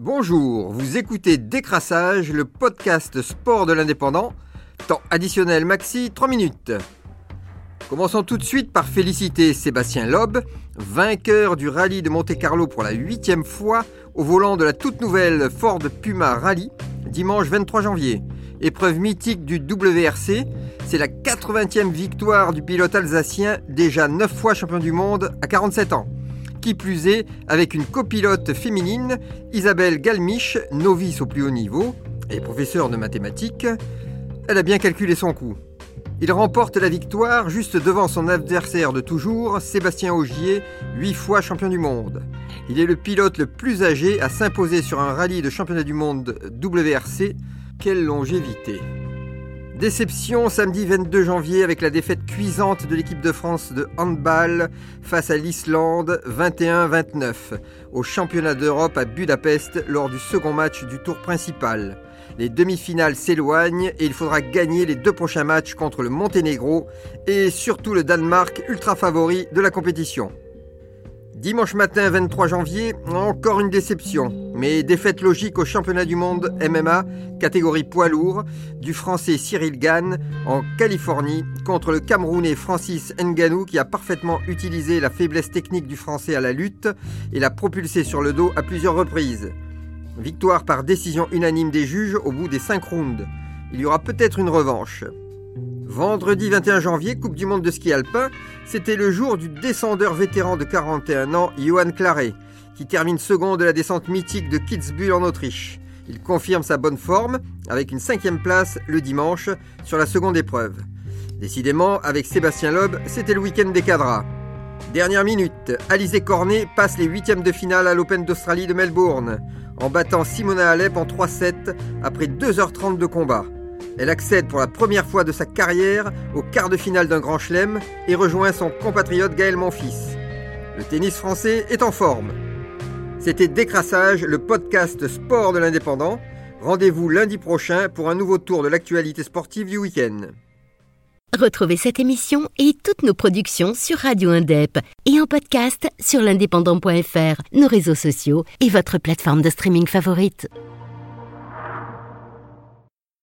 Bonjour, vous écoutez Décrassage, le podcast sport de l'indépendant. Temps additionnel maxi, 3 minutes. Commençons tout de suite par féliciter Sébastien Loeb, vainqueur du rallye de Monte-Carlo pour la huitième fois au volant de la toute nouvelle Ford Puma Rally, dimanche 23 janvier. Épreuve mythique du WRC, c'est la 80e victoire du pilote alsacien, déjà 9 fois champion du monde à 47 ans. Plus est, avec une copilote féminine, Isabelle Galmiche, novice au plus haut niveau et professeure de mathématiques, elle a bien calculé son coup. Il remporte la victoire juste devant son adversaire de toujours, Sébastien Augier, 8 fois champion du monde. Il est le pilote le plus âgé à s'imposer sur un rallye de championnat du monde WRC. Quelle longévité Déception samedi 22 janvier avec la défaite cuisante de l'équipe de France de handball face à l'Islande 21-29 au championnat d'Europe à Budapest lors du second match du tour principal. Les demi-finales s'éloignent et il faudra gagner les deux prochains matchs contre le Monténégro et surtout le Danemark ultra favori de la compétition. Dimanche matin 23 janvier, encore une déception, mais défaite logique au championnat du monde MMA, catégorie poids lourd, du français Cyril Gann en Californie contre le Camerounais Francis Nganou qui a parfaitement utilisé la faiblesse technique du français à la lutte et l'a propulsé sur le dos à plusieurs reprises. Victoire par décision unanime des juges au bout des 5 rounds. Il y aura peut-être une revanche. Vendredi 21 janvier, Coupe du Monde de ski alpin, c'était le jour du descendeur vétéran de 41 ans, Johan Claret, qui termine second de la descente mythique de Kitzbühel en Autriche. Il confirme sa bonne forme avec une cinquième place le dimanche sur la seconde épreuve. Décidément, avec Sébastien Loeb, c'était le week-end des cadras. Dernière minute, Alizé Cornet passe les huitièmes de finale à l'Open d'Australie de Melbourne, en battant Simona Alep en 3-7 après 2h30 de combat. Elle accède pour la première fois de sa carrière au quart de finale d'un grand chelem et rejoint son compatriote Gaël Monfils. Le tennis français est en forme. C'était Décrassage, le podcast sport de l'indépendant. Rendez-vous lundi prochain pour un nouveau tour de l'actualité sportive du week-end. Retrouvez cette émission et toutes nos productions sur Radio Indep et en podcast sur l'indépendant.fr, nos réseaux sociaux et votre plateforme de streaming favorite.